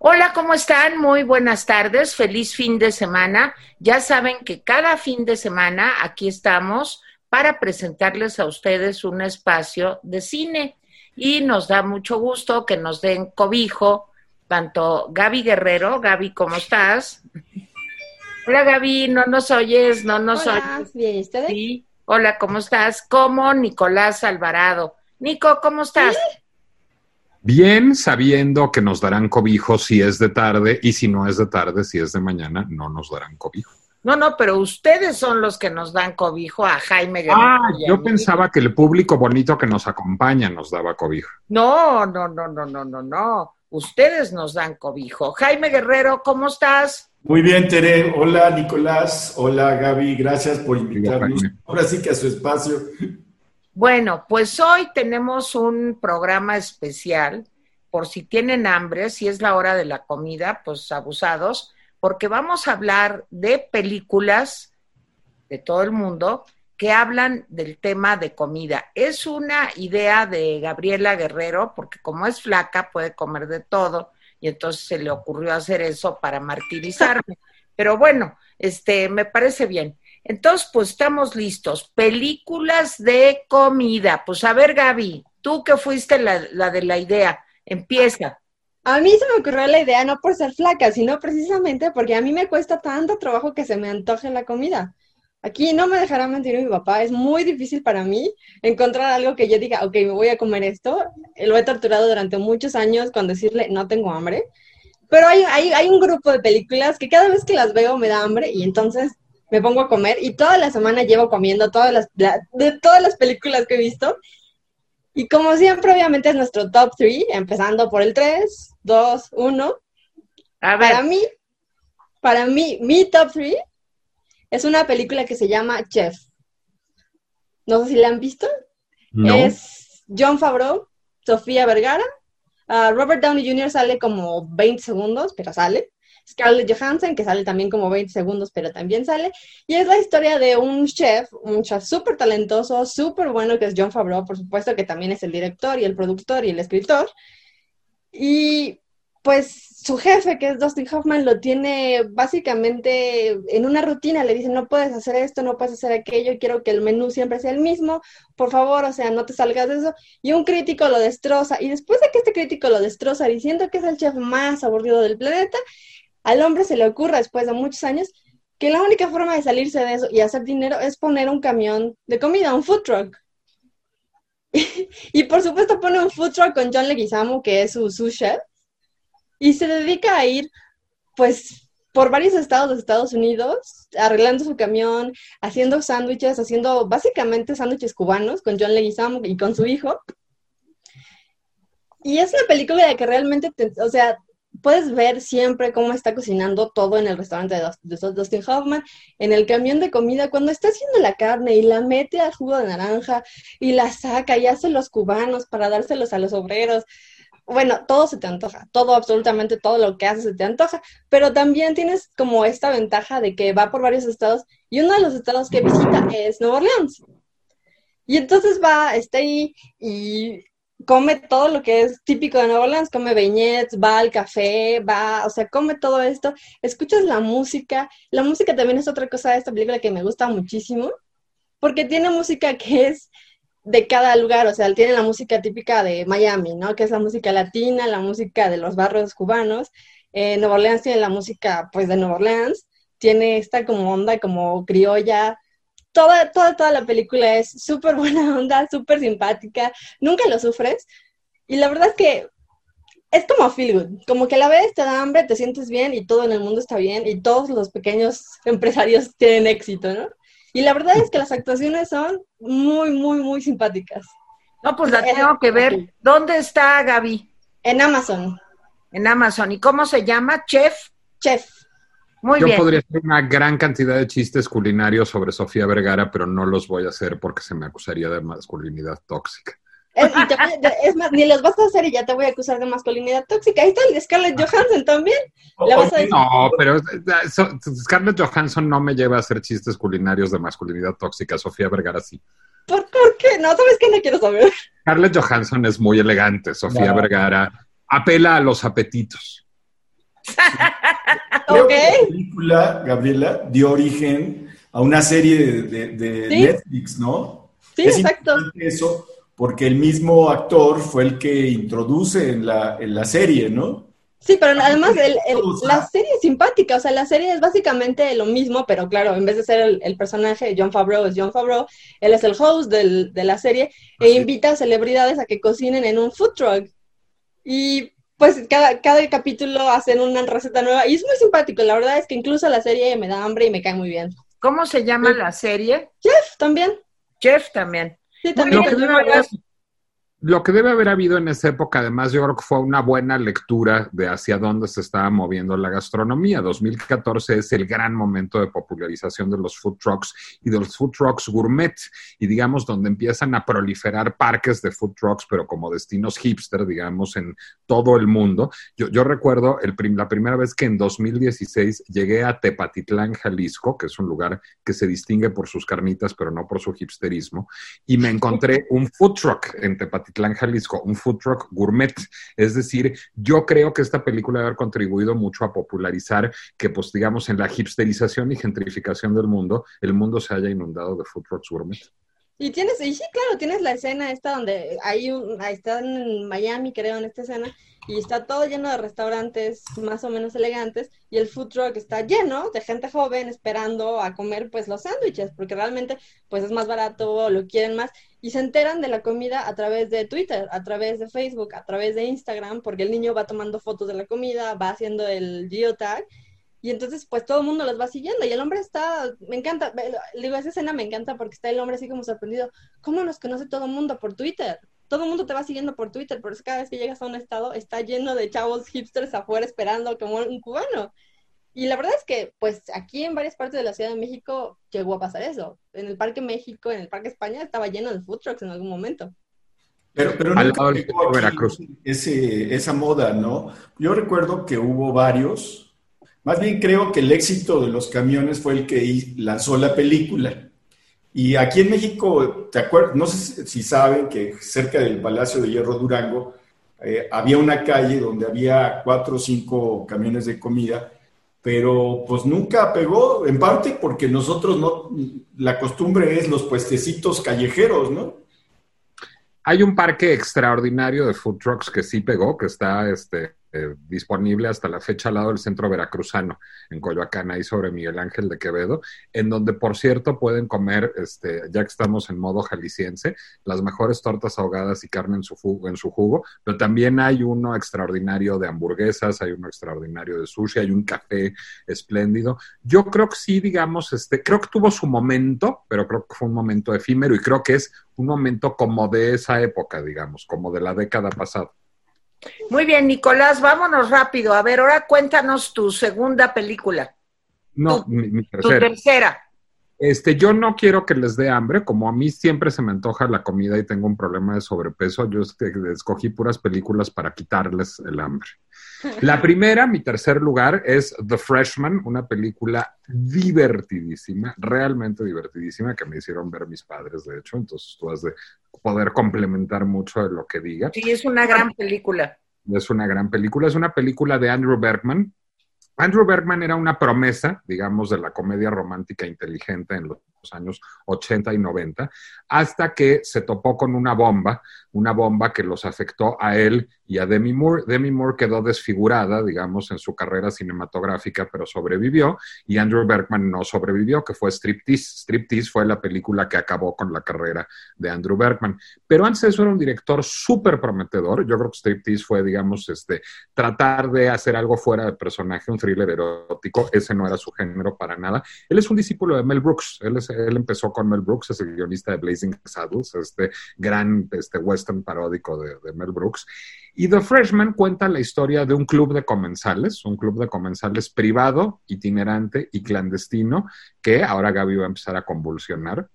Hola, ¿cómo están? Muy buenas tardes, feliz fin de semana. Ya saben que cada fin de semana aquí estamos para presentarles a ustedes un espacio de cine y nos da mucho gusto que nos den cobijo, tanto Gaby Guerrero, Gaby, ¿cómo estás? Hola Gaby, no nos oyes, no nos Hola, oyes. bien, ¿y ustedes? Sí. Hola, ¿cómo estás? Como Nicolás Alvarado. Nico, ¿cómo estás? Bien sabiendo que nos darán cobijo si es de tarde y si no es de tarde, si es de mañana, no nos darán cobijo. No, no, pero ustedes son los que nos dan cobijo a Jaime Guerrero. Ah, yo pensaba que el público bonito que nos acompaña nos daba cobijo. No, no, no, no, no, no, no. Ustedes nos dan cobijo. Jaime Guerrero, ¿cómo estás? Muy bien, Tere. Hola, Nicolás. Hola, Gaby. Gracias por invitarnos. Ahora sí que a su espacio. Bueno, pues hoy tenemos un programa especial por si tienen hambre, si es la hora de la comida, pues abusados, porque vamos a hablar de películas de todo el mundo que hablan del tema de comida. Es una idea de Gabriela Guerrero, porque como es flaca puede comer de todo y entonces se le ocurrió hacer eso para martirizarme. Pero bueno, este me parece bien. Entonces, pues estamos listos. Películas de comida. Pues a ver, Gaby, tú que fuiste la, la de la idea, empieza. A mí se me ocurrió la idea no por ser flaca, sino precisamente porque a mí me cuesta tanto trabajo que se me antoje la comida. Aquí no me dejará mentir mi papá, es muy difícil para mí encontrar algo que yo diga, ok, me voy a comer esto. Lo he torturado durante muchos años con decirle, no tengo hambre. Pero hay, hay, hay un grupo de películas que cada vez que las veo me da hambre y entonces me pongo a comer y toda la semana llevo comiendo todas las, la- de todas las películas que he visto. Y como siempre, obviamente es nuestro top 3, empezando por el 3, 2, 1. A ver, Para mí, para mí, mi top 3 es una película que se llama Chef. No sé si la han visto. ¿No? Es John Favreau, Sofía Vergara. ah, Robert Downey Jr. sale como 20 segundos, pero sale. Scarlett Johansson, que sale también como 20 segundos, pero también sale. Y es la historia de un chef, un chef súper talentoso, súper bueno, que es John Favreau, por supuesto, que también es el director y el productor y el escritor. Y pues su jefe, que es Dustin Hoffman, lo tiene básicamente en una rutina. Le dice, no puedes hacer esto, no puedes hacer aquello, quiero que el menú siempre sea el mismo, por favor, o sea, no te salgas de eso. Y un crítico lo destroza. Y después de que este crítico lo destroza diciendo que es el chef más aburrido del planeta, al hombre se le ocurre, después de muchos años, que la única forma de salirse de eso y hacer dinero es poner un camión de comida, un food truck. y por supuesto pone un food truck con John Leguizamo, que es su, su chef, y se dedica a ir, pues, por varios estados de Estados Unidos, arreglando su camión, haciendo sándwiches, haciendo básicamente sándwiches cubanos con John Leguizamo y con su hijo. Y es una película de que realmente, te- o sea, puedes ver siempre cómo está cocinando todo en el restaurante de, Dust- de Dustin Hoffman, en el camión de comida, cuando está haciendo la carne y la mete al jugo de naranja y la saca y hace los cubanos para dárselos a los obreros. Bueno, todo se te antoja, todo, absolutamente todo lo que hace se te antoja, pero también tienes como esta ventaja de que va por varios estados y uno de los estados que visita es Nueva Orleans. Y entonces va, está ahí y come todo lo que es típico de Nueva Orleans, come beignets, va al café, va, o sea, come todo esto, escuchas la música, la música también es otra cosa de esta película que me gusta muchísimo, porque tiene música que es de cada lugar, o sea, tiene la música típica de Miami, ¿no? Que es la música latina, la música de los barrios cubanos, eh, Nueva Orleans tiene la música, pues, de Nueva Orleans, tiene esta como onda como criolla, toda, toda, toda la película es súper buena onda, súper simpática, nunca lo sufres. Y la verdad es que es como feel good, como que la ves, te da hambre, te sientes bien y todo en el mundo está bien y todos los pequeños empresarios tienen éxito, ¿no? Y la verdad es que las actuaciones son muy, muy, muy simpáticas. no, pues la es- tengo que ver. ¿Dónde está Gaby? En Amazon, En Amazon. ¿Y cómo se llama? Chef. chef. Muy Yo bien. podría hacer una gran cantidad de chistes culinarios sobre Sofía Vergara, pero no los voy a hacer porque se me acusaría de masculinidad tóxica. Es, y te voy a- es más, ni los vas a hacer y ya te voy a acusar de masculinidad tóxica. Ahí está el de Scarlett Johansson también. Le vas a decir- No, pero eh, so- Scarlett Johansson no me lleva a hacer chistes culinarios de masculinidad tóxica. Sofía Vergara sí. ¿Por, ¿Por, qué? No, ¿sabes qué? No quiero saber. Scarlett Johansson es muy elegante, Sofía Vergara apela a los apetitos. Creo que la película, Gabriela, dio origen a una serie de, Netflix, ¿no? Sí, exacto. Eso, porque el mismo actor fue el que introduce en la, en la serie, ¿no? Sí, pero además la serie es simpática, o sea, la serie es básicamente lo mismo, pero claro, en vez de ser el, personaje John Favreau es John Favreau, él es el host de la serie e invita a celebridades a que cocinen en un food truck. Y pues cada, cada capítulo hacen una receta nueva y es muy simpático, la verdad es que incluso la serie me da hambre y me cae muy bien. ¿Cómo se llama la serie? Jeff también. Jeff también. Sí, también. Lo que debe haber habido en esa época, además, yo creo que fue una buena lectura de hacia dónde se estaba moviendo la gastronomía. 2014 es el gran momento de popularización de los food trucks y de los food trucks gourmet, y digamos, donde empiezan a proliferar parques de food trucks, pero como destinos hipster, digamos, en todo el mundo. Yo, recuerdo la primera vez que en 2016 llegué a Tepatitlán, Jalisco, que es un lugar que se distingue por sus carnitas, pero no por su hipsterismo, y me encontré un food truck en Tepatitlán Tepatitlán, Jalisco, un food truck gourmet. Es decir, yo creo que esta película debe haber contribuido mucho a popularizar que, pues, digamos, en la hipsterización y gentrificación del mundo, el mundo se haya inundado de food trucks gourmet. Y tienes, y sí, claro, tienes la escena esta donde hay un, ahí está en Miami, creo, en esta escena, y está todo lleno de restaurantes más o menos elegantes, y el food truck está lleno de gente joven esperando a comer, pues, los sándwiches, porque realmente, pues, es más barato, lo quieren más, y se enteran de la comida a través de Twitter, a través de Facebook, a través de Instagram, porque el niño va tomando fotos de la comida, va haciendo el geotag, y entonces, pues todo el mundo los va siguiendo. Y el hombre está, me encanta, digo, esa escena me encanta porque está el hombre así como sorprendido. ¿Cómo nos conoce todo el mundo por Twitter? Todo el mundo te va siguiendo por Twitter, pero es cada vez que llegas a un estado está lleno de chavos hipsters afuera esperando como un cubano. Y la verdad es que, pues aquí en varias partes de la Ciudad de México llegó a pasar eso. En el Parque México, en el Parque España, estaba lleno de food trucks en algún momento. Pero, pero no Veracruz. Ese, esa moda, ¿no? Yo recuerdo que hubo varios, más bien creo que el éxito de los camiones fue el que lanzó la película. Y aquí en México, ¿te acuerdas? No sé si saben que cerca del Palacio de Hierro Durango eh, había una calle donde había cuatro o cinco camiones de comida, pero pues nunca pegó, en parte porque nosotros no, la costumbre es los puestecitos callejeros, ¿no? Hay un parque extraordinario de food trucks que sí pegó, que está este, eh, disponible hasta la fecha al lado del centro veracruzano, en Coyoacán, ahí sobre Miguel Ángel de Quevedo, en donde, por cierto, pueden comer, este, ya que estamos en modo jalisciense, las mejores tortas ahogadas y carne en su, jugo, en su jugo, pero también hay uno extraordinario de hamburguesas, hay uno extraordinario de sushi, hay un café espléndido. Yo creo que sí, digamos, este, creo que tuvo su momento, pero creo que fue un momento efímero y creo que es un momento como de esa época, digamos, como de la década pasada. Muy bien, Nicolás, vámonos rápido. A ver, ahora cuéntanos tu segunda película. No, mi, tercera. Tu tercera. Este, yo no quiero que les dé hambre, como a mí siempre se me antoja la comida y tengo un problema de sobrepeso, yo escogí puras películas para quitarles el hambre. La primera, mi tercer lugar, es The Freshman, una película divertidísima, realmente divertidísima, que me hicieron ver mis padres, de hecho, entonces tú has de poder complementar mucho de lo que diga. Sí, es una gran película. Es una gran película, es una película de Andrew Bergman. Andrew Bergman era una promesa, digamos, de la comedia romántica inteligente en los años 80 y 90, hasta que se topó con una bomba, una bomba que los afectó a él y a Demi Moore. Demi Moore quedó desfigurada, digamos, en su carrera cinematográfica, pero sobrevivió, y Andrew Bergman no sobrevivió, que fue Striptease. Striptease fue la película que acabó con la carrera de Andrew Bergman. Pero antes eso era un director súper prometedor. Yo creo que Striptease fue, digamos, este, tratar de hacer algo fuera de personaje, un thriller erótico. Ese no era su género para nada. Él es un discípulo de Mel Brooks. Él es él empezó con Mel Brooks, es el guionista de Blazing Saddles, este gran este western paródico de, de, Mel Brooks. Y The Freshman cuenta la historia de un club de comensales, un club de comensales privado, itinerante y clandestino, que ahora Gaby va a empezar a convulsionar,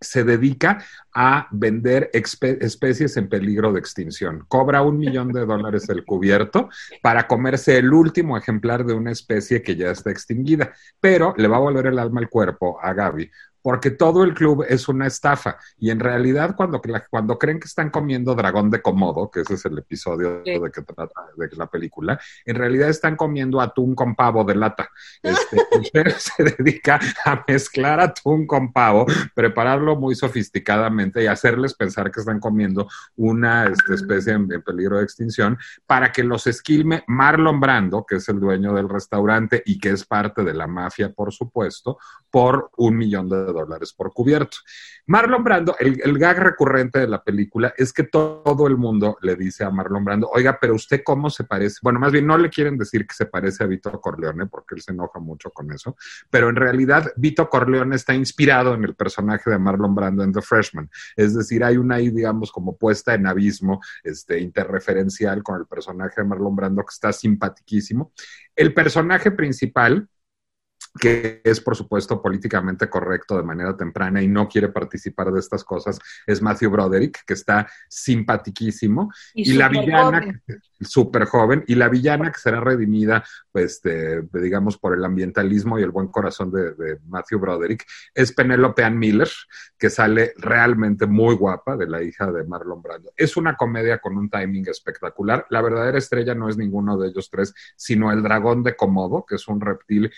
se dedica a vender especies en peligro de extinción. Cobra un millón de dólares el cubierto para comerse el último ejemplar de una especie que ya está extinguida, pero le va a volver el alma al cuerpo a Gaby porque todo el club es una estafa. Y en realidad, cuando, cuando creen que están comiendo dragón de Komodo, que ese es el episodio de que trata de la película, en realidad están comiendo atún con pavo de lata. Este, usted se dedica a mezclar atún con pavo, prepararlo muy sofisticadamente y hacerles pensar que están comiendo una este, especie en, peligro de extinción para que los esquilme Marlon Brando, que es el dueño del restaurante y que es parte de la mafia, por supuesto, por un millón de dólares por cubierto. Marlon Brando, el, gag recurrente de la película es que todo el mundo le dice a Marlon Brando, oiga, pero usted cómo se parece, bueno, más bien no le quieren decir que se parece a Vito Corleone, porque él se enoja mucho con eso, pero en realidad Vito Corleone está inspirado en el personaje de Marlon Brando en The Freshman, es decir, hay una ahí, digamos, como puesta en abismo este, interreferencial con el personaje de Marlon Brando que está simpaticísimo. El personaje principal, que es por supuesto políticamente correcto de manera temprana y no quiere participar de estas cosas, es Matthew Broderick, que está simpaticísimo. Y, la villana, súper joven, y la villana que será redimida, pues, digamos, por el ambientalismo y el buen corazón de, Matthew Broderick, es Penelope Ann Miller, que sale realmente muy guapa, de la hija de Marlon Brando. Es una comedia con un timing espectacular. La verdadera estrella no es ninguno de ellos tres, sino el dragón de Komodo, que es un reptil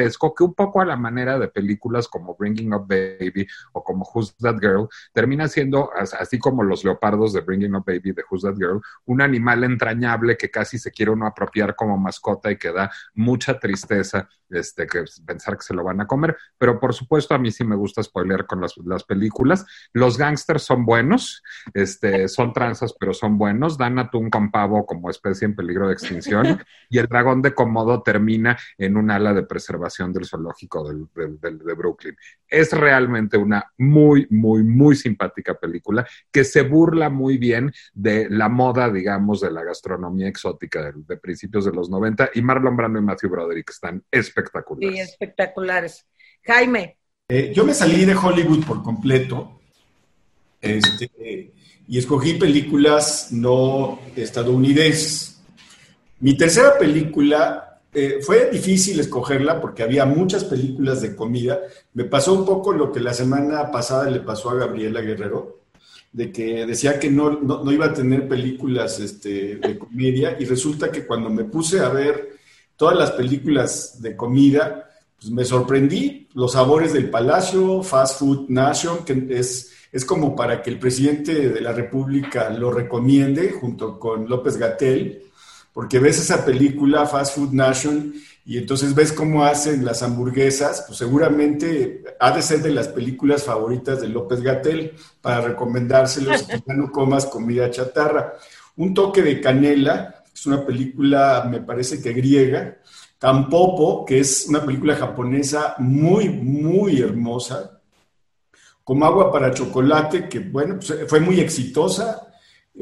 gigantesco, que un poco a la manera de películas como Bringing Up Baby o como Who's That Girl, termina siendo, así como los leopardos de Bringing Up Baby de Who's That Girl, un animal en entrañable que casi se quiere uno apropiar como mascota y que da mucha tristeza este, que pensar que se lo van a comer. Pero por supuesto, a mí sí me gusta spoiler con las, las películas. Los gángsters son buenos, este, son tranzas, pero son buenos. Dan atún con pavo como especie en peligro de extinción. y el dragón de Komodo termina en un ala de preservación del zoológico del, de Brooklyn. Es realmente una muy, muy, muy simpática película que se burla muy bien de la moda, digamos, de la gastronomía exótica de, principios de los 90 y Marlon Brando y Matthew Broderick están espectaculares. Sí, espectaculares. Jaime. Eh, yo me salí de Hollywood por completo este, y escogí películas no estadounidenses. Mi tercera película eh, fue difícil escogerla porque había muchas películas de comida. Me pasó un poco lo que la semana pasada le pasó a Gabriela Guerrero de que decía que no, no, iba a tener películas este, de comedia y resulta que cuando me puse a ver todas las películas de comida, pues me sorprendí. Los sabores del palacio, Fast Food Nation, que es, es como para que el presidente de la República lo recomiende junto con López Gatel, porque ves esa película, Fast Food Nation, y entonces ves cómo hacen las hamburguesas, pues seguramente ha de ser de las películas favoritas de López Gatel para recomendárselos que ya no comas comida chatarra. Un toque de canela, es una película, me parece que griega. Tampopo, que es una película japonesa muy, muy hermosa. Como agua para chocolate, que bueno, pues fue muy exitosa.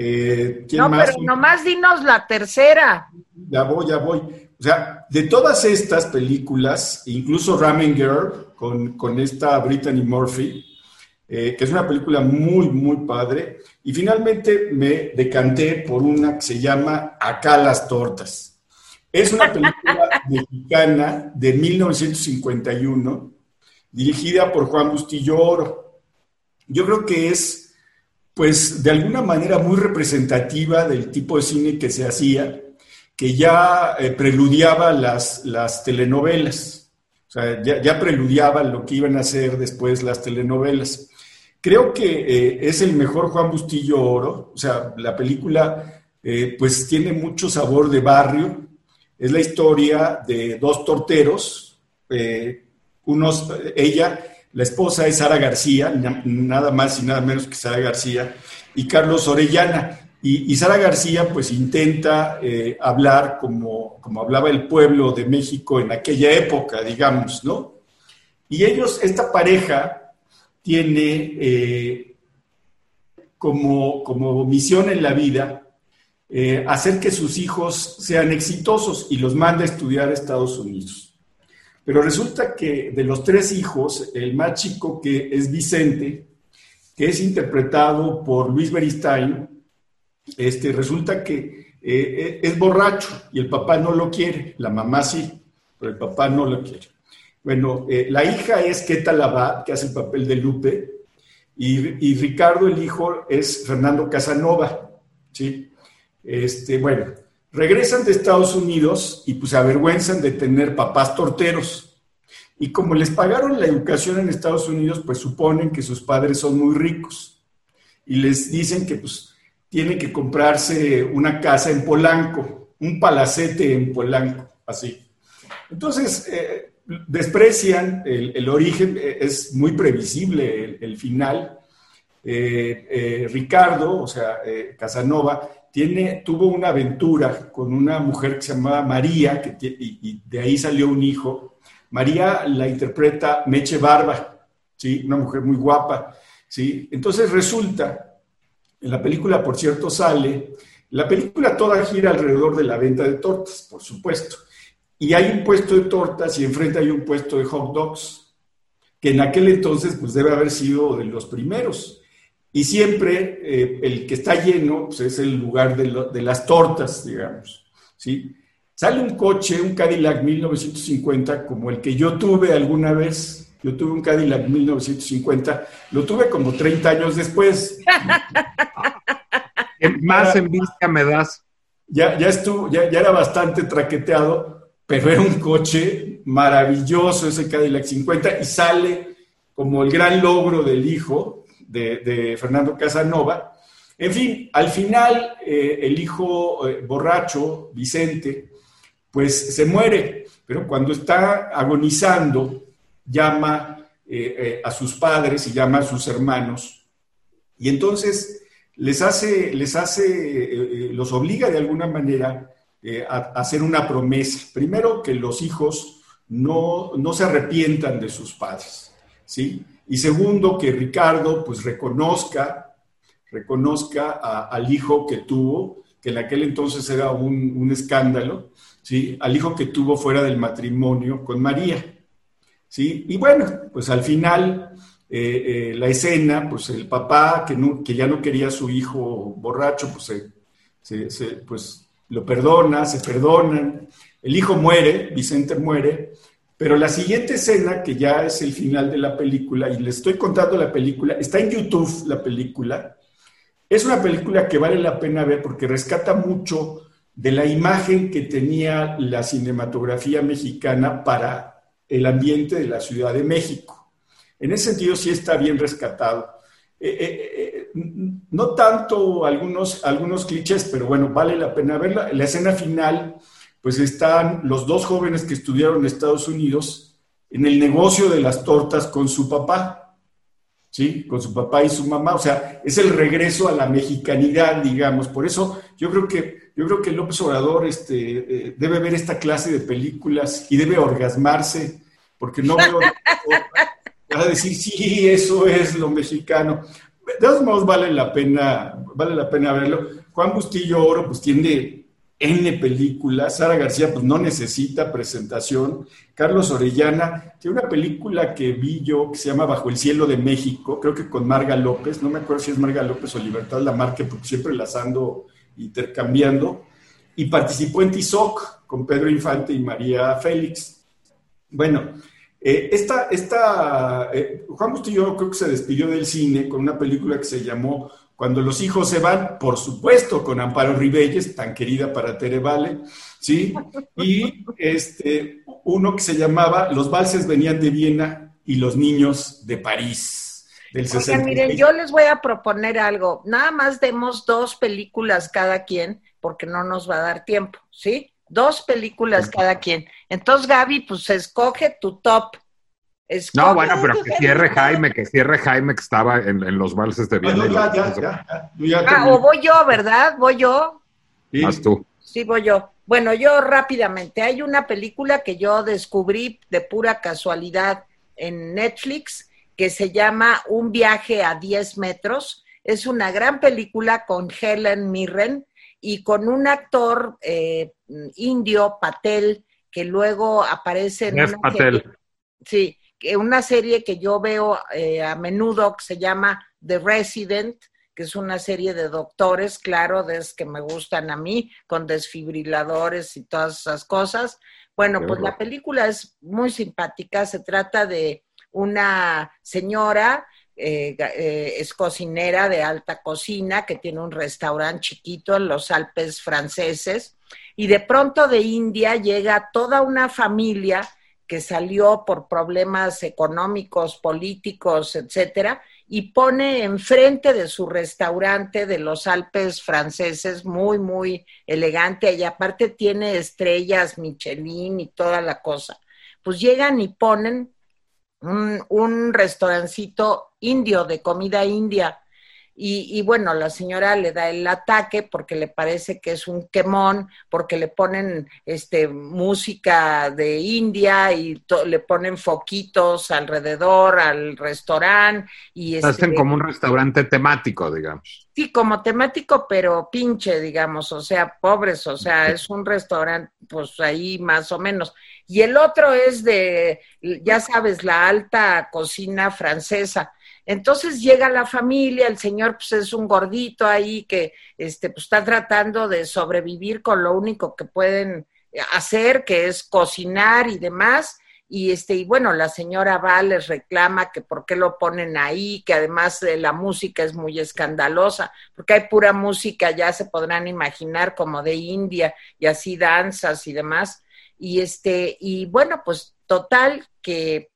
Eh, no, pero nomás dinos la tercera. Ya voy, ya voy. O sea, de todas estas películas, incluso Ramen Girl, con, esta Brittany Murphy, eh, que es una película muy, muy padre, y finalmente me decanté por una que se llama Acá las tortas. Es una película mexicana de 1951, dirigida por Juan Bustillo Oro. Yo creo que es, pues, de alguna manera muy representativa del tipo de cine que se hacía que ya eh, preludiaba las, las telenovelas, o sea, ya, preludiaba lo que iban a hacer después las telenovelas. Creo que eh, es el mejor Juan Bustillo Oro, o sea, la película eh, pues tiene mucho sabor de barrio, es la historia de dos torteros, unos, ella, la esposa es Sara García, nada más y nada menos que Sara García, y Carlos Orellana. Y, Sara García pues intenta eh, hablar como, como hablaba el pueblo de México en aquella época, digamos, ¿no? Y ellos, esta pareja tiene eh, como, como misión en la vida eh, hacer que sus hijos sean exitosos y los manda a estudiar a Estados Unidos. Pero resulta que de los tres hijos, el más chico que es Vicente, que es interpretado por Luis Beristain, este, resulta que eh, eh, es borracho y el papá no lo quiere, la mamá sí, pero el papá no lo quiere. Bueno, eh, la hija es Keta Labat, que hace el papel de Lupe, y, Ricardo, el hijo, es Fernando Casanova, ¿sí? Este, bueno, regresan de Estados Unidos y pues se avergüenzan de tener papás torteros. Y como les pagaron la educación en Estados Unidos, pues suponen que sus padres son muy ricos. Y les dicen que pues tienen que comprarse una casa en Polanco, un palacete en Polanco, así. Entonces, eh, desprecian el, origen, eh, es muy previsible el, final. Eh, Ricardo, o sea, Casanova, tuvo una aventura con una mujer que se llamaba María, que, y, de ahí salió un hijo. María la interpreta Meche Barba, ¿sí? una mujer muy guapa. ¿sí? Entonces resulta, en la película, por cierto, sale, la película toda gira alrededor de la venta de tortas, por supuesto. Y hay un puesto de tortas y enfrente hay un puesto de hot dogs, que en aquel entonces pues debe haber sido de los primeros. Y siempre eh, el que está lleno pues, es el lugar de, las tortas, digamos. ¿sí? Sale un coche, un Cadillac 1950, como el que yo tuve alguna vez. Yo tuve un Cadillac 1950, lo tuve como 30 años después. Más envidia me das. Ya, ya, estuvo, ya, ya era bastante traqueteado, pero era un coche maravilloso ese Cadillac 50 y sale como el gran logro del hijo de, Fernando Casanova. En fin, al final eh, el hijo eh, borracho, Vicente, pues se muere, pero cuando está agonizando, llama eh, a sus padres y llama a sus hermanos. Y entonces les hace, les hace, los obliga de alguna manera eh, hacer una promesa. Primero, que los hijos no, se arrepientan de sus padres, ¿sí? Y segundo, que Ricardo pues reconozca, reconozca al hijo que tuvo, que en aquel entonces era un, escándalo, ¿sí? Al hijo que tuvo fuera del matrimonio con María, ¿sí? Y bueno, pues al final eh, eh, la escena, pues el papá que, que ya no quería a su hijo borracho, pues se, pues lo perdona, se perdonan, el hijo muere, Vicente muere, pero la siguiente escena, que ya es el final de la película, y le estoy contando la película, está en YouTube la película, es una película que vale la pena ver porque rescata mucho de la imagen que tenía la cinematografía mexicana para el ambiente de la Ciudad de México. En ese sentido sí está bien rescatado. Eh, eh, eh, no tanto algunos, algunos clichés, pero bueno, vale la pena verla. La escena final, pues están los dos jóvenes que estudiaron en Estados Unidos en el negocio de las tortas con su papá, ¿sí? Con su papá y su mamá. O sea, es el regreso a la mexicanidad, digamos. Por eso yo creo que, yo creo que López Obrador este, debe ver esta clase de películas y debe orgasmarse, porque no veo... a decir, sí, eso es lo mexicano. De todos modos, vale la pena, vale la pena verlo. Juan Bustillo Oro, pues tiene N películas. Sara García, pues no necesita presentación. Carlos Orellana, tiene una película que vi yo que se llama Bajo el cielo de México, creo que con Marga López, no me acuerdo si es Marga López o Libertad Lamarque, porque siempre las ando intercambiando. Y participó en Tizoc con Pedro Infante y María Félix. Bueno, eh, esta, esta eh, Juan Bustillo creo que se despidió del cine con una película que se llamó Cuando los hijos se van, por supuesto, con Amparo Ribelles, tan querida para Tere Vale, ¿sí? Y este, uno que se llamaba Los valses venían de Viena y los niños de París. Del miren, yo les voy a proponer algo. Nada más demos dos películas cada quien, porque no nos va a dar tiempo, ¿sí? Dos películas cada quien. Entonces, Gaby, pues escoge tu top. No, bueno, pero que cierre Jaime, que cierre Jaime que estaba en, los valses de Viena. ah, o voy yo, ¿verdad? Voy yo. Sí. tú. Sí, voy yo. Bueno, yo rápidamente. Hay una película que yo descubrí de pura casualidad en Netflix que se llama Un viaje a 10 metros. Es una gran película con Helen Mirren y con un actor eh, indio, Patel, que luego aparece en una serie, sí, una serie que yo veo eh, a menudo que se llama The Resident, que es una serie de doctores, claro, de que me gustan a mí, con desfibriladores y todas esas cosas. Bueno, pues la película es muy simpática, se trata de una señora eh, eh, es cocinera de alta cocina que tiene un restaurante chiquito en los Alpes franceses y de pronto de India llega toda una familia que salió por problemas económicos, políticos, etcétera, y pone enfrente de su restaurante de los Alpes franceses, muy, muy elegante, y aparte tiene estrellas Michelin y toda la cosa. Pues llegan y ponen un, restaurancito indio de comida india y, bueno, la señora le da el ataque porque le parece que es un quemón, porque le ponen este, música de India y le ponen foquitos alrededor al restaurante. y este, Hacen como un restaurante temático, digamos. Sí, como temático, pero pinche, digamos, o sea, pobres, o sea, es un restaurante, pues ahí más o menos. Y el otro es de, ya sabes, la alta cocina francesa entonces llega la familia, el señor pues es un gordito ahí que este, pues, está tratando de sobrevivir con lo único que pueden hacer, que es cocinar y demás. Y este, y bueno, la señora va, les reclama que por qué lo ponen ahí, que además de la música es muy escandalosa, porque hay pura música, ya se podrán imaginar, como de India, y así danzas y demás. Y este, y bueno, pues total que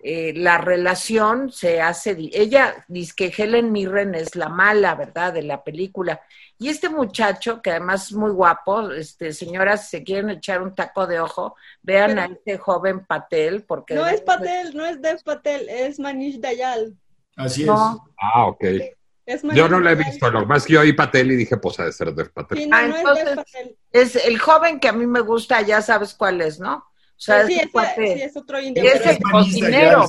eh, la relación se hace, ella dice que Helen Mirren es la mala, ¿verdad?, de la película. Y este muchacho, que además es muy guapo, este, señoras, si se quieren echar un taco de ojo, vean a este joven Patel, porque... No es Patel, no es Dev Patel, es Manish Dayal. Así es. Ah, ok. yo no lo he visto, lo más que yo oí Patel y dije, pues ha de ser Dev Patel. ah, entonces, es, es el joven que a mí me gusta, ya sabes cuál es, ¿no? O sea, sí, es, otro indio. Es el cocinero.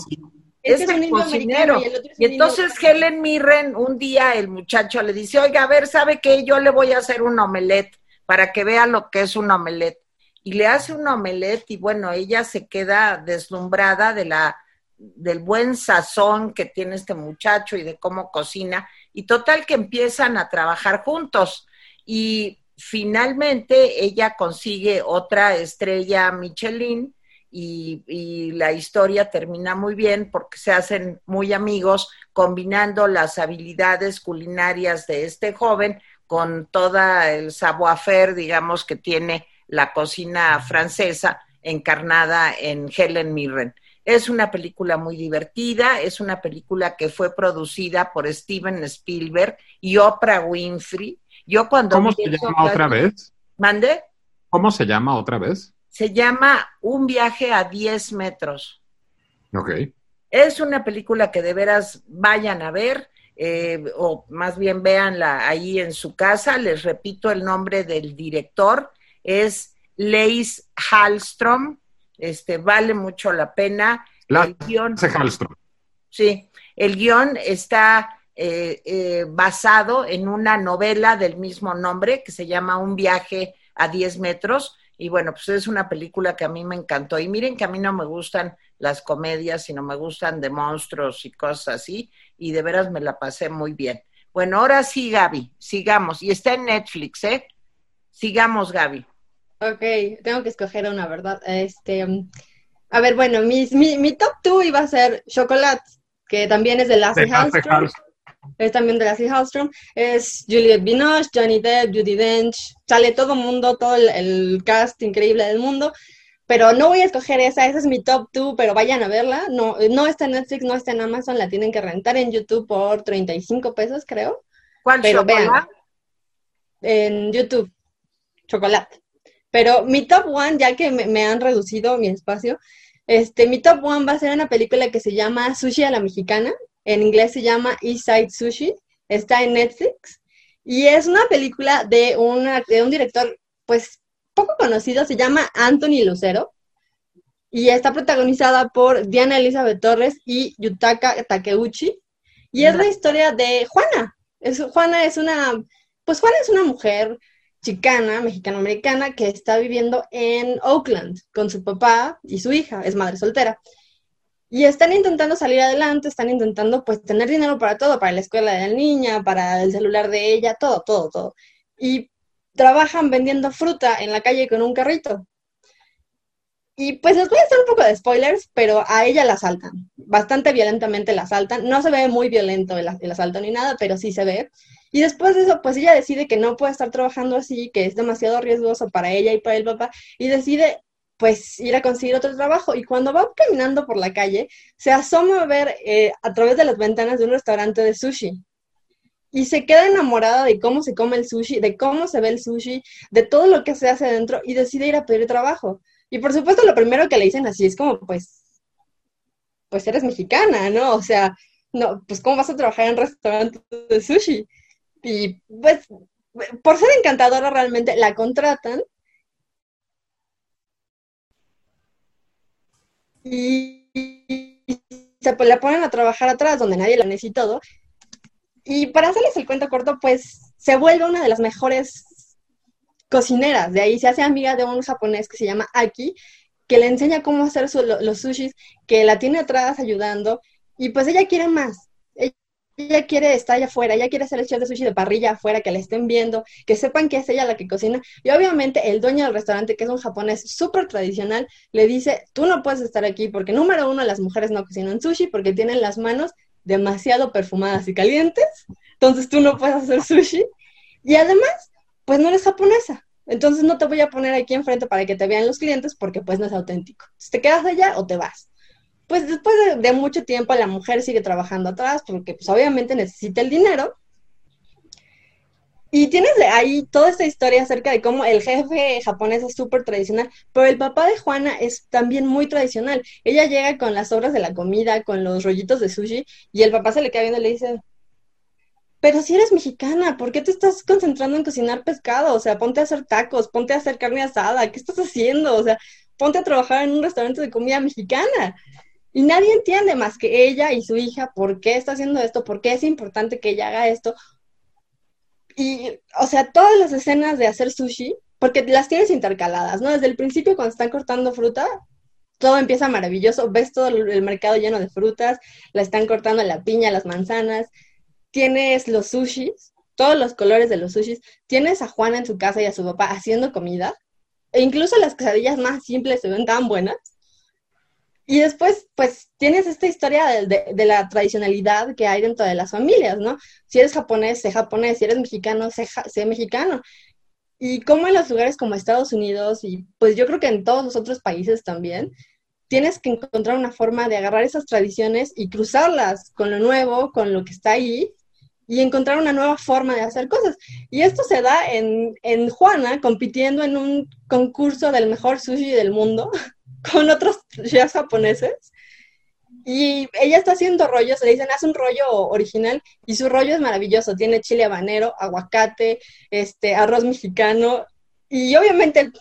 Es, el cocinero. Y, entonces Helen Mirren, un día el muchacho le dice, oiga, a ver, ¿sabe qué? Yo le voy a hacer un omelette para que vea lo que es un omelette. Y le hace un omelette y bueno, ella se queda deslumbrada de la del buen sazón que tiene este muchacho y de cómo cocina. Y total que empiezan a trabajar juntos. Y finalmente ella consigue otra estrella Michelin y, la historia termina muy bien porque se hacen muy amigos combinando las habilidades culinarias de este joven con toda el savoir-faire, digamos, que tiene la cocina francesa encarnada en Helen Mirren. Es una película muy divertida, es una película que fue producida por Steven Spielberg y Oprah Winfrey, yo cuando ¿Cómo se llama otra vez? ¿Mande? ¿Cómo se llama otra vez? Se llama Un viaje a 10 metros. Ok. Es una película que de veras vayan a ver, eh, o más bien véanla ahí en su casa. Les repito el nombre del director, es Leis Hallstrom. Este, vale mucho la pena. La el guion. Sí, el guion está eh, eh, basado en una novela del mismo nombre que se llama Un viaje a 10 metros. Y bueno, pues es una película que a mí me encantó. Y miren que a mí no me gustan las comedias, sino me gustan de monstruos y cosas así. Y de veras me la pasé muy bien. Bueno, ahora sí, Gaby, sigamos. Y está en Netflix, ¿eh? Sigamos, Gaby. Ok, tengo que escoger una, ¿verdad? Este, a ver, bueno, mi, mi, top two iba a ser Chocolate, que también es de Lassie Hallström es también de Lassie Hallstrom, es Juliette Binoche, Johnny Depp, Judy Dench, sale todo el mundo, todo el, cast increíble del mundo, pero no voy a escoger esa, esa es mi top 2, pero vayan a verla, no, no está en Netflix, no está en Amazon, la tienen que rentar en YouTube por 35 pesos, creo. ¿Cuál pero vean, en YouTube, chocolate. Pero mi top one, ya que me, me han reducido mi espacio, este, mi top one va a ser una película que se llama Sushi a la Mexicana, en inglés se llama East Side Sushi, está en Netflix y es una película de, de un director pues poco conocido, se llama Anthony Lucero y está protagonizada por Diana Elizabeth Torres y Yutaka Takeuchi y es la historia de Juana. Es, Juana es una, pues Juana es una mujer chicana, mexicano-americana, que está viviendo en Oakland con su papá y su hija, es madre soltera. Y están intentando salir adelante, están intentando pues tener dinero para todo, para la escuela de la niña, para el celular de ella, todo, todo, todo. Y trabajan vendiendo fruta en la calle con un carrito. Y pues les voy a hacer un poco de spoilers, pero a ella la asaltan. Bastante violentamente la asaltan. No se ve muy violento el, el, asalto ni nada, pero sí se ve. Y después de eso, pues ella decide que no puede estar trabajando así, que es demasiado riesgoso para ella y para el papá, y decide pues ir a conseguir otro trabajo. Y cuando va caminando por la calle, se asoma a ver eh, a través de las ventanas de un restaurante de sushi. Y se queda enamorada de cómo se come el sushi, de cómo se ve el sushi, de todo lo que se hace adentro y decide ir a pedir trabajo. Y por supuesto lo primero que le dicen así es como, pues, pues eres mexicana, ¿no? O sea, no, pues ¿cómo vas a trabajar en un restaurante de sushi? Y pues, por ser encantadora realmente, la contratan. Y, se la ponen a trabajar atrás, donde nadie la necesita todo. Y para hacerles el cuento corto, pues se vuelve una de las mejores cocineras. De ahí se hace amiga de un japonés que se llama Aki, que le enseña cómo hacer los sushis, que la tiene atrás ayudando. Y pues ella quiere más. Ella quiere estar allá afuera, ella quiere hacer el chef de sushi de parrilla afuera, que la estén viendo, que sepan que es ella la que cocina. Y obviamente el dueño del restaurante, que es un japonés súper tradicional, le dice, tú no puedes estar aquí porque número uno, las mujeres no cocinan sushi porque tienen las manos demasiado perfumadas y calientes, entonces tú no puedes hacer sushi. Y además, pues no eres japonesa. Entonces no te voy a poner aquí enfrente para que te vean los clientes porque pues no es auténtico. ¿Te quedas allá o te vas? Pues después de, mucho tiempo la mujer sigue trabajando atrás porque pues obviamente necesita el dinero. Y tienes ahí toda esta historia acerca de cómo el jefe japonés es súper tradicional, pero el papá de Juana es también muy tradicional. Ella llega con las obras de la comida, con los rollitos de sushi, y el papá se le queda viendo y le dice, pero si eres mexicana, ¿por qué te estás concentrando en cocinar pescado? O sea, ponte a hacer tacos, ponte a hacer carne asada, ¿qué estás haciendo? O sea, ponte a trabajar en un restaurante de comida mexicana. Y nadie entiende más que ella y su hija por qué está haciendo esto, por qué es importante que ella haga esto. Y, o sea, todas las escenas de hacer sushi, porque las tienes intercaladas, ¿no? Desde el principio, cuando están cortando fruta, todo empieza maravilloso, ves todo el mercado lleno de frutas, la están cortando la piña, las manzanas, tienes los sushis, todos los colores de los sushis, tienes a Juana en su casa y a su papá haciendo comida, e incluso las quesadillas más simples se ven tan buenas. Y después, pues, tienes esta historia de, la tradicionalidad que hay dentro de las familias, ¿no? Si eres japonés, sé japonés, si eres mexicano, sé, sé mexicano. Y como en los lugares como Estados Unidos, y pues yo creo que en todos los otros países también, tienes que encontrar una forma de agarrar esas tradiciones y cruzarlas con lo nuevo, con lo que está ahí, y encontrar una nueva forma de hacer cosas. Y esto se da en, en Juana compitiendo en un concurso del mejor sushi del mundo con otros chefs japoneses. Y ella está haciendo rollos, le dicen, haz un rollo original y su rollo es maravilloso. Tiene chile habanero, aguacate, este, arroz mexicano y obviamente,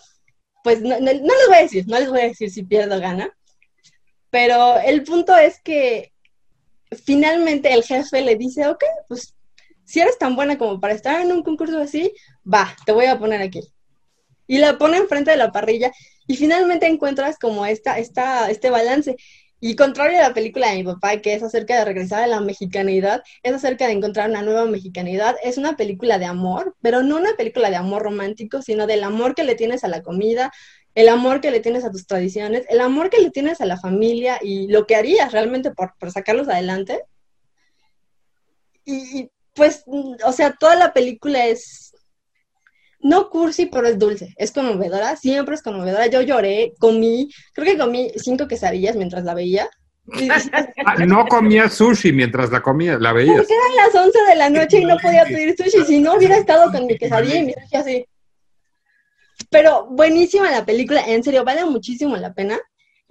pues no, les voy a decir, no les voy a decir si pierdo gana, pero el punto es que finalmente el jefe le dice, ok, pues si eres tan buena como para estar en un concurso así, va, te voy a poner aquí. Y la pone enfrente de la parrilla y finalmente encuentras como esta, esta, este balance. Y contrario a la película de mi papá, que es acerca de regresar a la mexicanidad, es acerca de encontrar una nueva mexicanidad. Es una película de amor, pero no una película de amor romántico, sino del amor que le tienes a la comida, el amor que le tienes a tus tradiciones, el amor que le tienes a la familia y lo que harías realmente por, por sacarlos adelante. y, pues, o sea, toda la película es no cursi, pero es dulce, es conmovedora, siempre es conmovedora. Yo lloré, comí, creo que comí cinco quesadillas mientras la veía. No comía sushi mientras la comía, la veías. Porque eran las 11 de la noche y no podía pedir sushi, si no hubiera estado con mi quesadilla y mi sushi así. Pero buenísima la película, en serio, vale muchísimo la pena.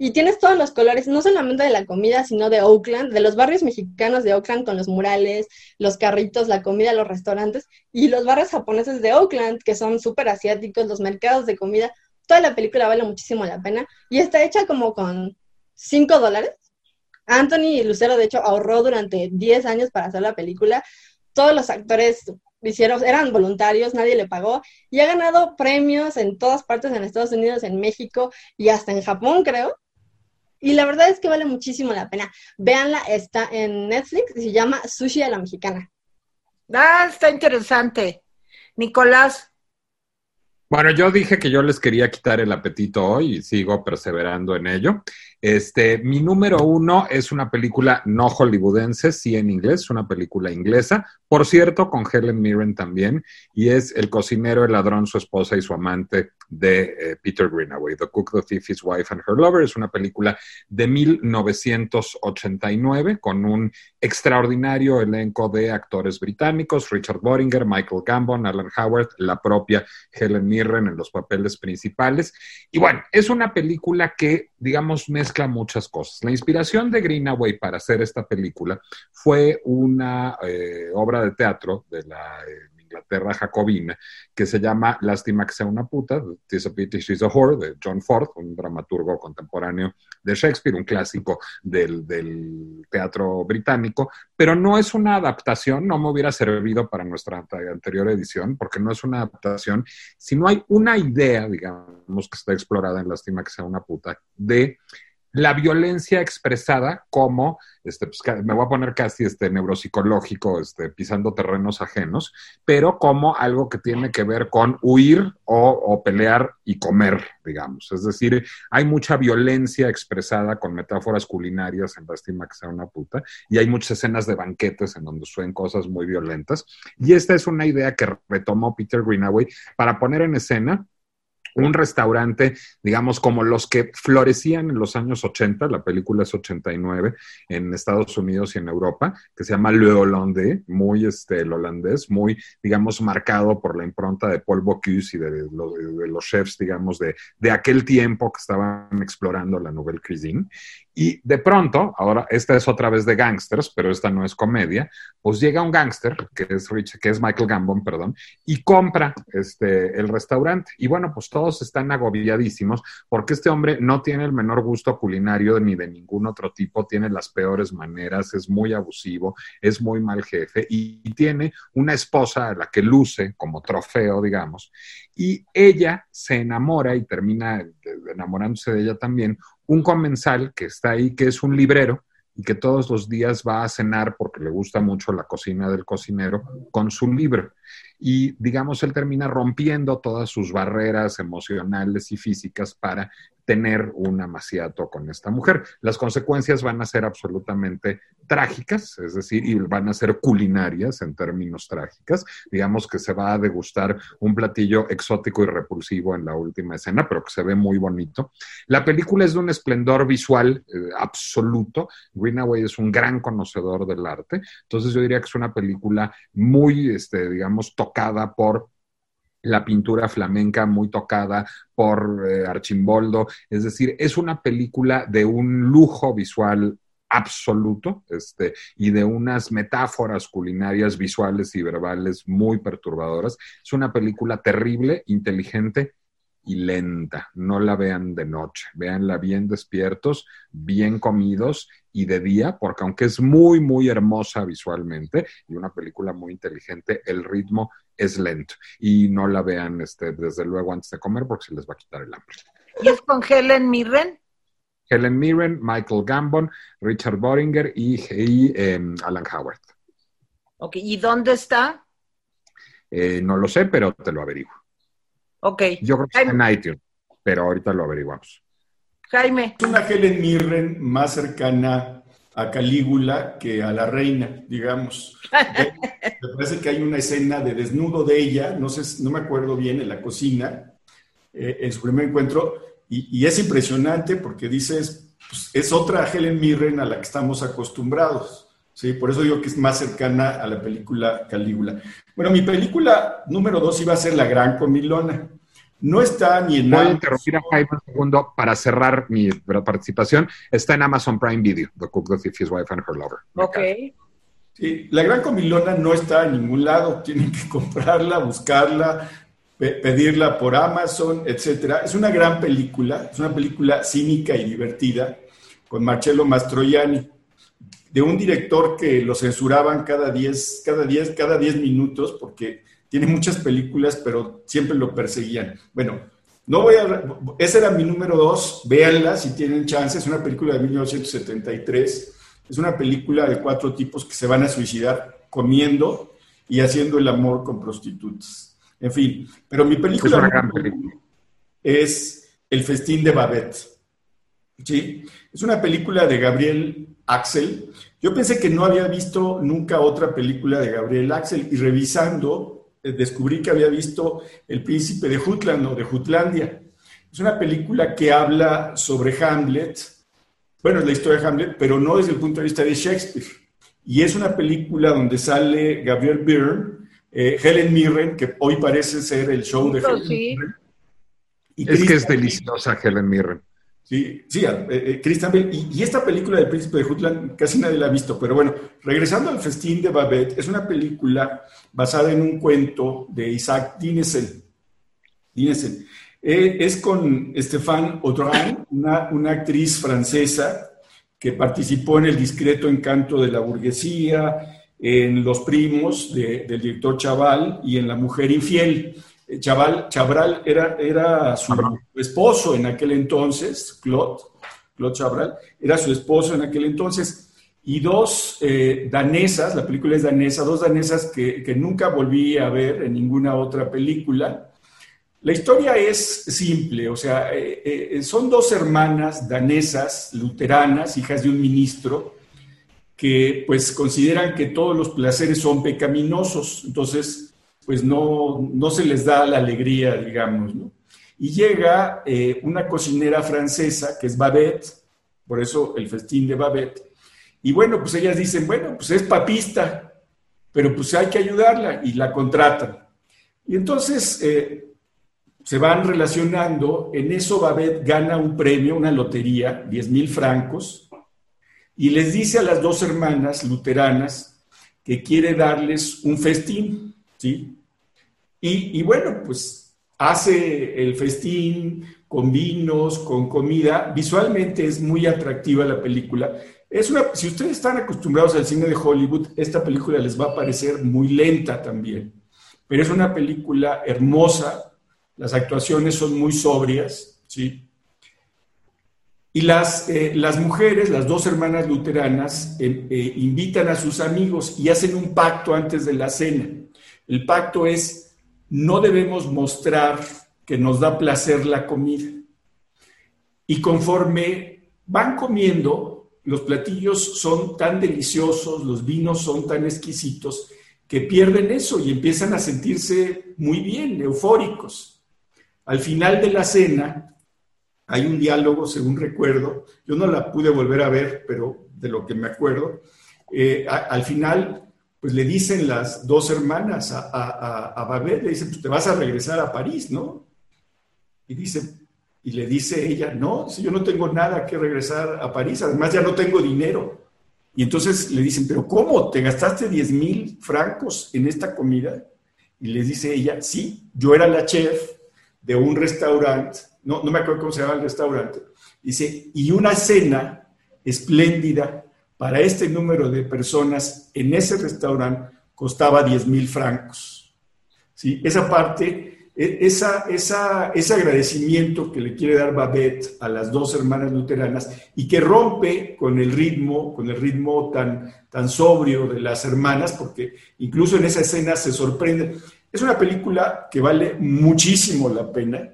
Y tienes todos los colores, no solamente de la comida, sino de Oakland, de los barrios mexicanos de Oakland con los murales, los carritos, la comida, los restaurantes, y los barrios japoneses de Oakland, que son súper asiáticos, los mercados de comida. Toda la película vale muchísimo la pena y está hecha como con 5 dólares. Anthony Lucero, de hecho, ahorró durante 10 años para hacer la película. Todos los actores hicieron, eran voluntarios, nadie le pagó y ha ganado premios en todas partes en Estados Unidos, en México y hasta en Japón, creo. Y la verdad es que vale muchísimo la pena. Véanla, está en Netflix y se llama Sushi a la Mexicana. Ah, está interesante. Nicolás. Bueno, yo dije que yo les quería quitar el apetito hoy y sigo perseverando en ello. Este, mi número uno es una película no hollywoodense, sí en inglés, una película inglesa, por cierto, con Helen Mirren también, y es El cocinero, el ladrón, su esposa y su amante de eh, Peter Greenaway, The Cook, The Thief, His Wife and Her Lover. Es una película de 1989 con un extraordinario elenco de actores británicos, Richard Boringer, Michael Gambon, Alan Howard, la propia Helen Mirren en los papeles principales. Y bueno, es una película que, digamos, mezcla muchas cosas. La inspiración de Greenaway para hacer esta película fue una eh, obra de teatro de la eh, Inglaterra jacobina, que se llama Lástima que sea una puta, Tis a Pity She's a Whore, de John Ford, un dramaturgo contemporáneo de Shakespeare, un clásico del, del, teatro británico, pero no es una adaptación, no me hubiera servido para nuestra anterior edición, porque no es una adaptación, sino hay una idea, digamos, que está explorada en Lástima que sea una puta, de la violencia expresada como, este, pues, me voy a poner casi este, neuropsicológico, este, pisando terrenos ajenos, pero como algo que tiene que ver con huir o, pelear y comer, digamos. Es decir, hay mucha violencia expresada con metáforas culinarias en Lástima que sea una puta, y hay muchas escenas de banquetes en donde suelen cosas muy violentas. Y esta es una idea que retomó Peter Greenaway para poner en escena un restaurante, digamos, como los que florecían en los años 80, la película es 89, en Estados Unidos y en Europa, que se llama Le Hollandais, muy este, el holandés, muy, digamos, marcado por la impronta de Paul Bocuse y de, los chefs, digamos, de, de, aquel tiempo que estaban explorando la Nouvelle Cuisine. Y de pronto, ahora esta es otra vez de gangsters, pero esta no es comedia, pues llega un gángster, que es Rich, que es Michael Gambon, perdón, y compra este, el restaurante. Y bueno, pues todos están agobiadísimos porque este hombre no tiene el menor gusto culinario ni de ningún otro tipo, tiene las peores maneras, es muy abusivo, es muy mal jefe y tiene una esposa a la que luce como trofeo, digamos, y ella se enamora y termina enamorándose de ella también un comensal que está ahí, que es un librero y que todos los días va a cenar porque le gusta mucho la cocina del cocinero con su libro. Y digamos, él termina rompiendo todas sus barreras emocionales y físicas para tener un amaciato con esta mujer. Las consecuencias van a ser absolutamente trágicas, es decir, y van a ser culinarias en términos trágicas. Digamos que se va a degustar un platillo exótico y repulsivo en la última escena, pero que se ve muy bonito. La película es de un esplendor visual eh, absoluto. Greenaway es un gran conocedor del arte, entonces yo diría que es una película muy, este, digamos, tocada por la pintura flamenca muy tocada por eh, Archimboldo. Es decir, es una película de un lujo visual absoluto este, y de unas metáforas culinarias visuales y verbales muy perturbadoras. Es una película terrible, inteligente y lenta. No la vean de noche, véanla bien despiertos, bien comidos y de día, porque aunque es muy, muy hermosa visualmente y una película muy inteligente, el ritmo es lento. Y no la vean este, desde luego antes de comer porque se les va a quitar el hambre. ¿Y es con Helen Mirren? Helen Mirren, Michael Gambon, Richard Boringer y, em, Alan Howard. Ok, ¿y dónde está? Eh, no lo sé, pero te lo averiguo. Ok. Yo creo que está en iTunes, pero ahorita lo averiguamos. Jaime. Es una Helen Mirren más cercana a Calígula que a la reina, digamos. me parece que hay una escena de desnudo de ella, no sé, no me acuerdo bien, en la cocina, eh, en su primer encuentro, y, es impresionante porque dices, pues, es otra Helen Mirren a la que estamos acostumbrados. Sí, por eso digo que es más cercana a la película Calígula. Bueno, mi película número dos iba a ser La Gran Comilona. No está ni en Voy a interrumpir a Jaime un segundo para cerrar mi participación. Está en Amazon Prime Video, The Cook, The Thief, His Wife and Her Lover. Ok. Sí, la Gran Comilona no está en ningún lado. Tienen que comprarla, buscarla, pedirla por Amazon, etcétera. Es una gran película, es una película cínica y divertida con Marcello Mastroianni, de un director que lo censuraban cada 10 cada diez, cada diez minutos porque tiene muchas películas, pero siempre lo perseguían. Bueno, no voy a ese era mi número dos, véanla si tienen chance, es una película de 1973. Es una película de cuatro tipos que se van a suicidar comiendo y haciendo el amor con prostitutas. En fin, pero mi película es, El festín de Babette. ¿Sí? Es una película de Gabriel Axel. Yo pensé que no había visto nunca otra película de Gabriel Axel y revisando eh, descubrí que había visto El príncipe de Jutland o de Jutlandia. Es una película que habla sobre Hamlet. Bueno, es la historia de Hamlet, pero no desde el punto de vista de Shakespeare. Y es una película donde sale Gabriel Byrne, eh, Helen Mirren, que hoy parece ser el show de Helen Mirren. es que es deliciosa Helen Mirren. Sí, sí, eh, eh, Christian. Y, esta película del Príncipe de Jutland casi nadie la ha visto, pero bueno, regresando al festín de Babette, es una película basada en un cuento de Isaac Dinesen. Dinesen. es con Stéphane Audran, una actriz francesa que participó en El discreto encanto de la burguesía, en Los primos del director Chaval y en La mujer infiel. Eh, Chaval, Chabral era, era su esposo en aquel entonces, Claude, Claude Chabral, era su esposo en aquel entonces, y dos eh, danesas, la película es danesa, dos danesas que, que, nunca volví a ver en ninguna otra película. La historia es simple, o sea, eh, son dos hermanas danesas, luteranas, hijas de un ministro, que pues consideran que todos los placeres son pecaminosos, entonces pues no, no se les da la alegría, digamos, ¿no? Y llega eh, una cocinera francesa, que es Babette, por eso el festín de Babette, y bueno, pues ellas dicen, bueno, pues es papista, pero pues hay que ayudarla, y la contratan. Y entonces eh, se van relacionando, en eso Babette gana un premio, una lotería, 10 mil francos, y les dice a las dos hermanas luteranas que quiere darles un festín, ¿sí? Y, bueno, pues hace el festín con vinos, con comida. Visualmente es muy atractiva la película. Es una, si ustedes están acostumbrados al cine de Hollywood, esta película les va a parecer muy lenta también. Pero es una película hermosa, las actuaciones son muy sobrias, ¿sí? Y las, eh, las mujeres, las dos hermanas luteranas, eh, eh, invitan a sus amigos y hacen un pacto antes de la cena. El pacto es, no debemos mostrar que nos da placer la comida. Y conforme van comiendo, los platillos son tan deliciosos, los vinos son tan exquisitos, que pierden eso y empiezan a sentirse muy bien, eufóricos. Al final de la cena, hay un diálogo, según recuerdo, yo no la pude volver a ver, pero de lo que me acuerdo, eh, al final, pues le dicen las dos hermanas a, a, a Babette, le dicen, pues te vas a regresar a París, ¿no? Y dice, y le dice ella, no, si yo no tengo nada que regresar a París, además ya no tengo dinero. Y entonces le dicen, pero ¿cómo? ¿Te gastaste 10 mil francos en esta comida? Y les dice ella, sí, yo era la chef de un restaurante no, no me acuerdo cómo se llama el restaurante, dice, y una cena espléndida para este número de personas en ese restaurante costaba 10 mil francos. ¿Sí? Esa parte, e, esa, esa, ese agradecimiento que le quiere dar Babette a las dos hermanas luteranas y que rompe con el ritmo, con el ritmo tan, tan sobrio de las hermanas, porque incluso en esa escena se sorprende. Es una película que vale muchísimo la pena.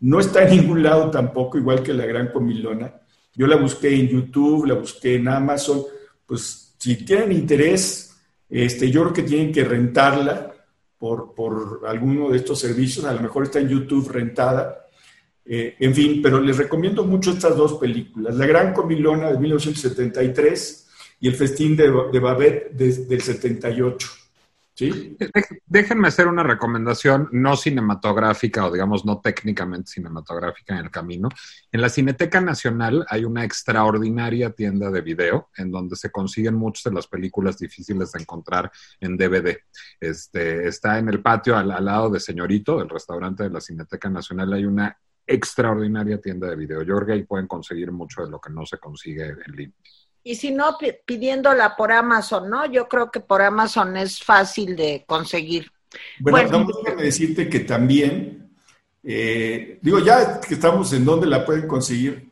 No está en ningún lado tampoco, igual que la Gran Comilona. Yo la busqué en YouTube, la busqué en Amazon. Pues si tienen interés, este, yo creo que tienen que rentarla por, por alguno de estos servicios. A lo mejor está en YouTube rentada. Eh, en fin, pero les recomiendo mucho estas dos películas. La Gran Comilona de 1973 y El Festín de, de Babette del 78. ¿Sí? Déjenme hacer una recomendación no cinematográfica o digamos no técnicamente cinematográfica en el camino. En la Cineteca Nacional hay una extraordinaria tienda de video en donde se consiguen muchas de las películas difíciles de encontrar en DVD. Este, está en el patio al, lado de Señorito, del restaurante de la Cineteca Nacional, hay una extraordinaria tienda de video. Yo creo ahí pueden conseguir mucho de lo que no se consigue en línea y si no, pidiéndola por Amazon, ¿no? Yo creo que por Amazon es fácil de conseguir. Bueno, bueno déjame decirte que también, eh, digo, ya que estamos en donde la pueden conseguir,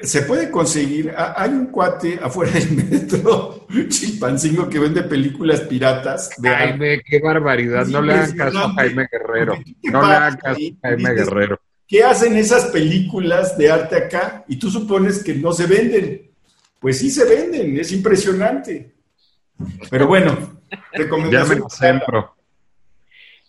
se puede conseguir. Hay un cuate afuera del metro, Chilpancingo, que vende películas piratas. Jaime, qué barbaridad. no le hagan caso a Jaime Guerrero. No le hagan caso a Jaime Guerrero. ¿Qué hacen esas películas de arte acá? Y tú supones que no se venden. Pues sí se venden, es impresionante. Pero bueno, recomendación.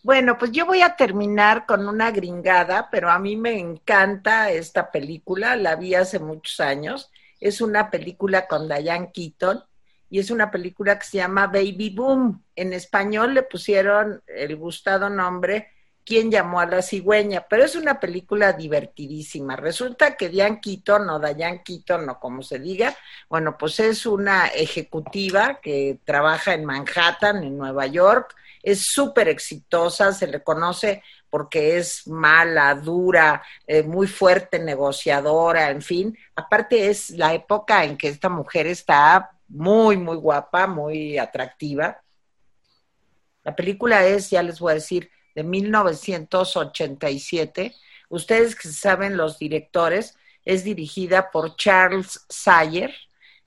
Bueno, pues yo voy a terminar con una gringada, pero a mí me encanta esta película, la vi hace muchos años. Es una película con Diane Keaton y es una película que se llama Baby Boom. En español le pusieron el gustado nombre ¿Quién llamó a la cigüeña? Pero es una película divertidísima. Resulta que Diane Keaton o Diane Keaton o como se diga, bueno, pues es una ejecutiva que trabaja en Manhattan, en Nueva York, es súper exitosa, se le conoce porque es mala, dura, eh, muy fuerte negociadora, en fin. Aparte es la época en que esta mujer está muy, muy guapa, muy atractiva. La película es, ya les voy a decir, de 1987. Ustedes que saben los directores, es dirigida por Charles Sayer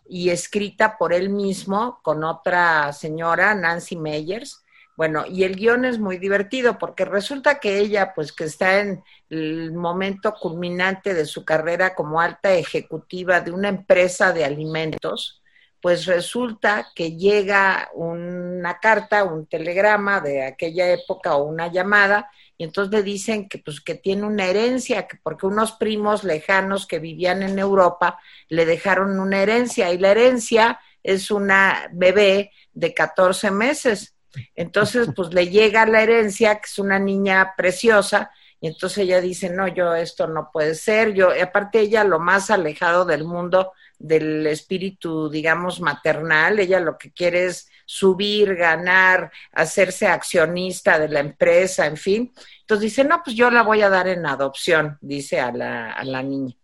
y escrita por él mismo con otra señora, Nancy Meyers. Bueno, y el guion es muy divertido porque resulta que ella, pues que está en el momento culminante de su carrera como alta ejecutiva de una empresa de alimentos, pues resulta que llega una carta, un telegrama de aquella época o una llamada, y entonces le dicen que pues que tiene una herencia, que porque unos primos lejanos que vivían en Europa le dejaron una herencia, y la herencia es una bebé de 14 meses. Entonces, pues le llega la herencia, que es una niña preciosa, y entonces ella dice, no, yo esto no puede ser, yo, y aparte ella lo más alejado del mundo del espíritu, digamos, maternal, ella lo que quiere es subir, ganar, hacerse accionista de la empresa, en fin. Entonces dice, no, pues yo la voy a dar en adopción, dice a la, a la niña.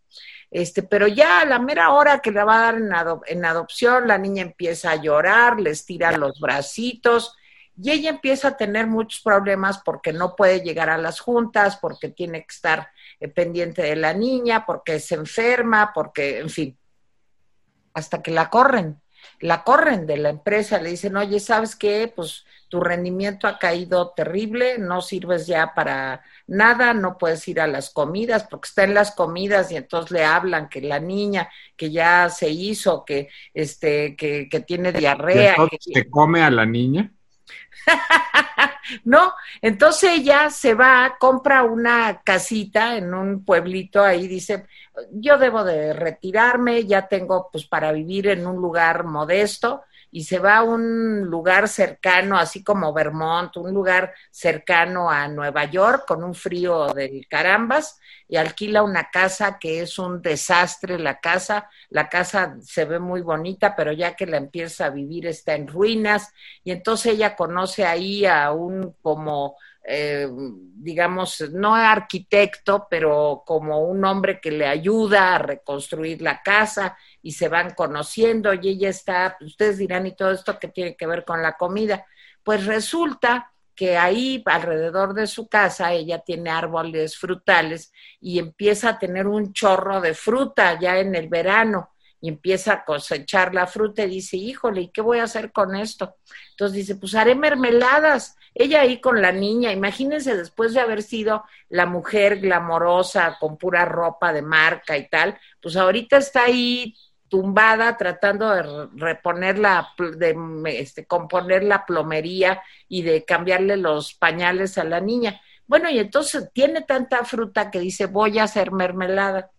Este, pero ya a la mera hora que la va a dar en, en adopción, la niña empieza a llorar, les tira los bracitos, y ella empieza a tener muchos problemas porque no puede llegar a las juntas, porque tiene que estar eh, pendiente de la niña, porque se enferma, porque, en fin, hasta que la corren, la corren de la empresa, le dicen, oye, ¿sabes qué? Pues tu rendimiento ha caído terrible, no sirves ya para nada, no puedes ir a las comidas, porque está en las comidas y entonces le hablan que la niña que ya se hizo, que este, que, que tiene diarrea. ¿Se come a la niña? no, entonces ella se va, compra una casita en un pueblito ahí, dice, yo debo de retirarme, ya tengo pues para vivir en un lugar modesto y se va a un lugar cercano, así como Vermont, un lugar cercano a Nueva York con un frío del carambas y alquila una casa que es un desastre la casa, la casa se ve muy bonita, pero ya que la empieza a vivir está en ruinas y entonces ella conoce ahí a un como eh, digamos, no arquitecto, pero como un hombre que le ayuda a reconstruir la casa y se van conociendo y ella está, ustedes dirán, ¿y todo esto que tiene que ver con la comida? Pues resulta que ahí alrededor de su casa ella tiene árboles frutales y empieza a tener un chorro de fruta ya en el verano y empieza a cosechar la fruta y dice, híjole, ¿y qué voy a hacer con esto? Entonces dice, pues haré mermeladas. Ella ahí con la niña, imagínense después de haber sido la mujer glamorosa con pura ropa de marca y tal, pues ahorita está ahí tumbada tratando de reponer la, de este, componer la plomería y de cambiarle los pañales a la niña. Bueno, y entonces tiene tanta fruta que dice, voy a hacer mermelada.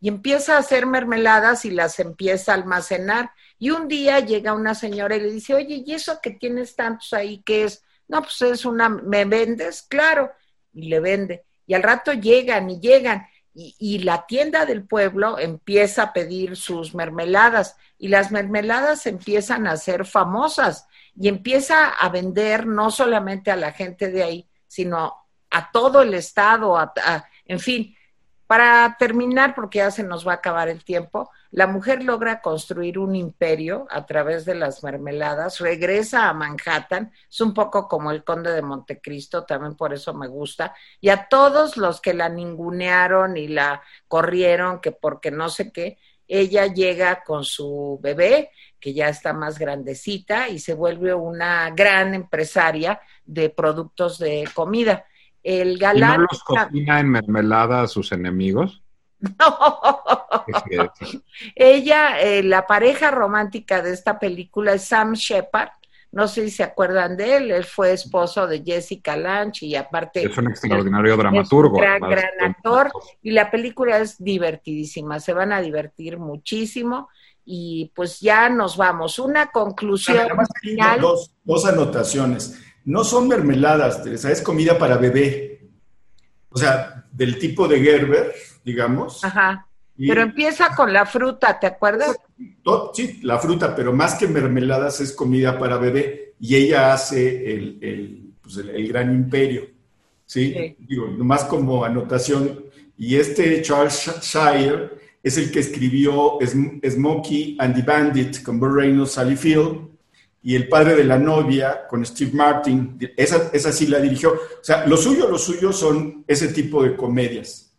Y empieza a hacer mermeladas y las empieza a almacenar. Y un día llega una señora y le dice, oye, ¿y eso que tienes tantos ahí qué es? No, pues es una, ¿me vendes? Claro. Y le vende. Y al rato llegan y llegan y, la tienda del pueblo empieza a pedir sus mermeladas y las mermeladas empiezan a ser famosas y empieza a vender no solamente a la gente de ahí, sino a todo el estado, en fin. Para terminar, porque ya se nos va a acabar el tiempo, la mujer logra construir un imperio a través de las mermeladas, regresa a Manhattan, es un poco como el conde de Montecristo, también por eso me gusta, y a todos los que la ningunearon y la corrieron, que porque no sé qué, ella llega con su bebé, que ya está más grandecita, y se vuelve una gran empresaria de productos de comida. El galán. ¿Y no los cocina en mermelada a sus enemigos? No. Ella, eh, la pareja romántica de esta película es Sam Shepard. No sé si se acuerdan de él. Él fue esposo de Jessica Lange y aparte. Es un extraordinario dramaturgo. un gran, gran actor. Y la película es divertidísima. Se van a divertir muchísimo. Y pues ya nos vamos. Una conclusión. final. Dos, dos anotaciones. No son mermeladas, Teresa, es comida para bebé. O sea, del tipo de Gerber, digamos. Ajá. Pero empieza con la fruta, ¿te acuerdas? Sí, la fruta, pero más que mermeladas es comida para bebé y ella hace el, el, pues el, gran imperio. ¿sí? Digo, nomás como anotación. Y este Charles Shire es el que escribió Smokey and the Bandit con Burt Reynolds, Sally Field y el padre de la novia con Steve Martin. Esa, esa sí la dirigió. O sea, lo suyo, lo suyo son ese tipo de comedias.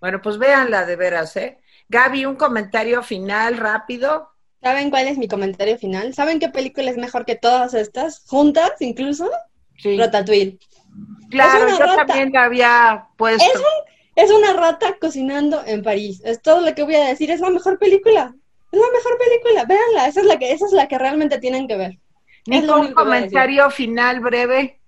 Bueno, pues véanla de veras, ¿eh? Gaby, un comentario final rápido. ¿Saben cuál es mi comentario final? ¿Saben qué película es mejor que todas estas? ¿Juntas incluso? Sí. Ratatouille. Claro, yo también la había puesto. Es, una rata cocinando en París. Es todo lo que voy a decir. Es la mejor película. Es la mejor película. Véanla. Esa es la que, esa es la que realmente tienen que ver. un comentario final breve.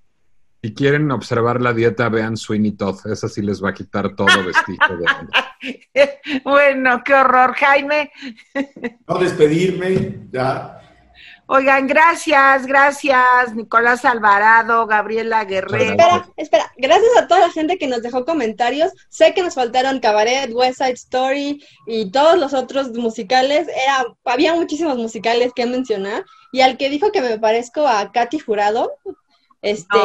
Si quieren observar la dieta, vean Sweeney Todd. Esa sí les va a quitar todo vestigio de Bueno, qué horror, Jaime. No despedirme, ya. Oigan, gracias, gracias, Nicolás Alvarado, Gabriela Guerrero. Espera, espera, gracias a toda la gente que nos dejó comentarios. Sé que nos faltaron Cabaret, West Side Story y todos los otros musicales. Era, había muchísimos musicales que mencionar. Y al que dijo que me parezco a Katy Jurado, este,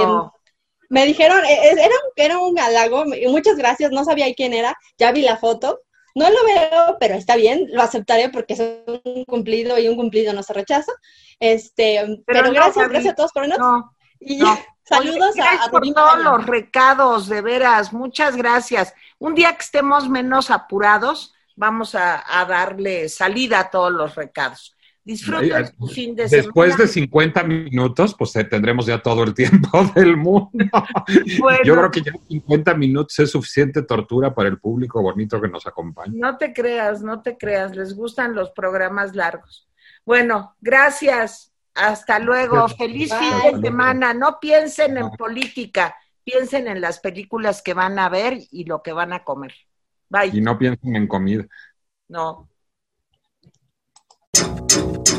me dijeron, e, e, era, era un halago, muchas gracias, no sabía quién era, ya vi la foto, no lo veo, pero está bien, lo aceptaré porque es un cumplido y un cumplido no se rechaza. Este, pero, gracias, gracias a todos por vernos. y saludos a, por todos los recados, de veras, muchas gracias. Un día que estemos menos apurados, vamos a darle salida a todos los recados. Disfruta fin de Después de 50 minutos, pues eh, tendremos ya todo el tiempo del mundo. Yo creo que ya 50 minutos es suficiente tortura para el público bonito que nos acompaña. No te creas, no te creas, les gustan los programas largos. Bueno, gracias. Hasta luego. Feliz fin de semana. No piensen en política, piensen en las películas que van a ver y lo que van a comer. Bye. Y no piensen en comida. No. to